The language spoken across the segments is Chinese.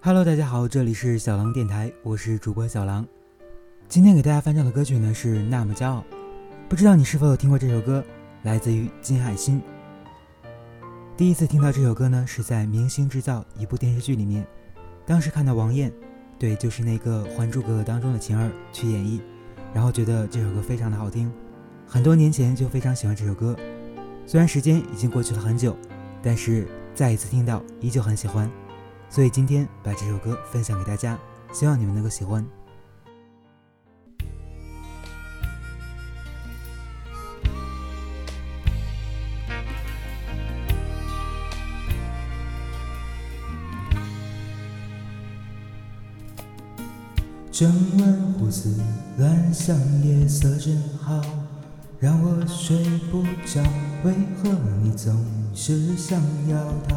Hello，大家好，这里是小狼电台，我是主播小狼。今天给大家翻唱的歌曲呢是《那么骄傲》，不知道你是否有听过这首歌，来自于金海心。第一次听到这首歌呢是在《明星制造》一部电视剧里面，当时看到王艳，对，就是那个《还珠格格》当中的晴儿去演绎，然后觉得这首歌非常的好听，很多年前就非常喜欢这首歌，虽然时间已经过去了很久，但是再一次听到依旧很喜欢。所以今天把这首歌分享给大家，希望你们能够喜欢。整晚胡思乱想，夜色真好，让我睡不着。为何你总是想要逃？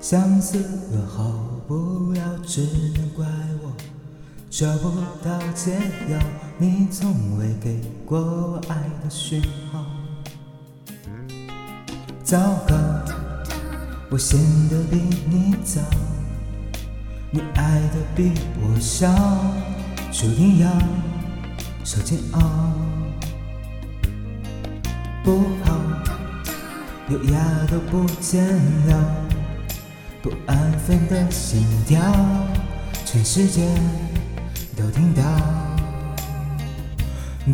相思若好不了，只能怪我找不到解药。你从未给过我爱的讯号。糟糕，我陷得比你早，你爱的比我少，注定要受煎熬。不好，优雅都不见了。不安分的心跳，全世界都听到。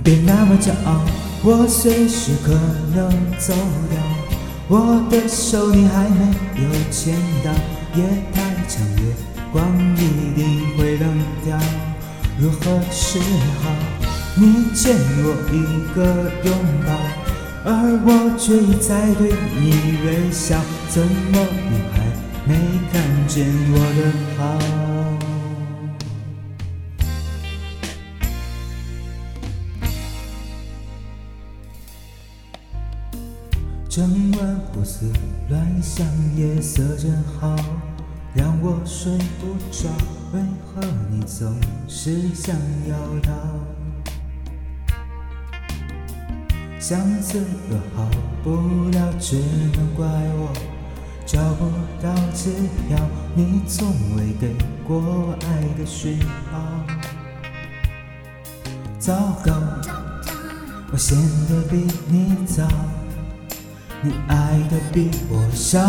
别那么骄傲，我随时可能走掉。我的手你还没有牵到，夜太长，月光一定会冷掉。如何是好？你欠我一个拥抱，而我却在对你微笑，怎么你还？没看见我的好，整晚胡思乱想，夜色真好，让我睡不着。为何你总是想要逃？相思若好不了，只能怪我。找不到解药，你从未给过我爱的讯号。糟糕，我陷得比你早，你爱的比我少，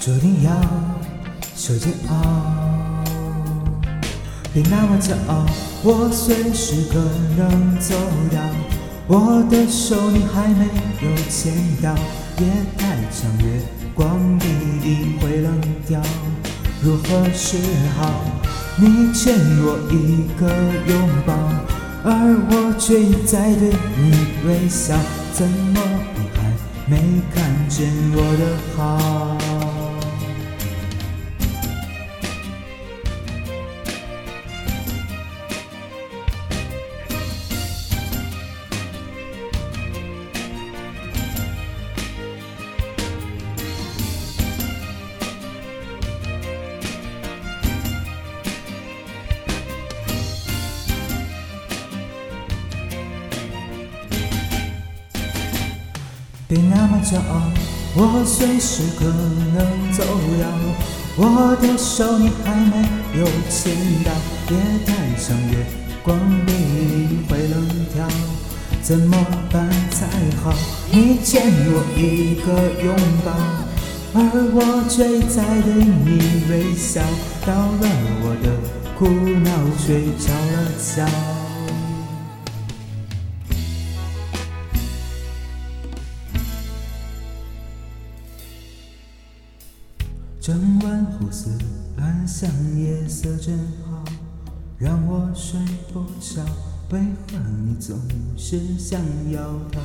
注定要受煎熬。别那么骄傲，我随时可能走掉。我的手你还没有牵到，夜太长，月。光一定会冷掉，如何是好？你欠我一个拥抱，而我却在对你微笑，怎么你还没看见我的好？别那么骄傲，我随时可能走掉。我的手你还没有牵到，夜太长，月光必定会冷掉。怎么办才好？你欠我一个拥抱，而我却在对你微笑。到了我的苦恼，睡着了觉。整晚胡思乱想，夜色真好，让我睡不着。为何你总是想要逃？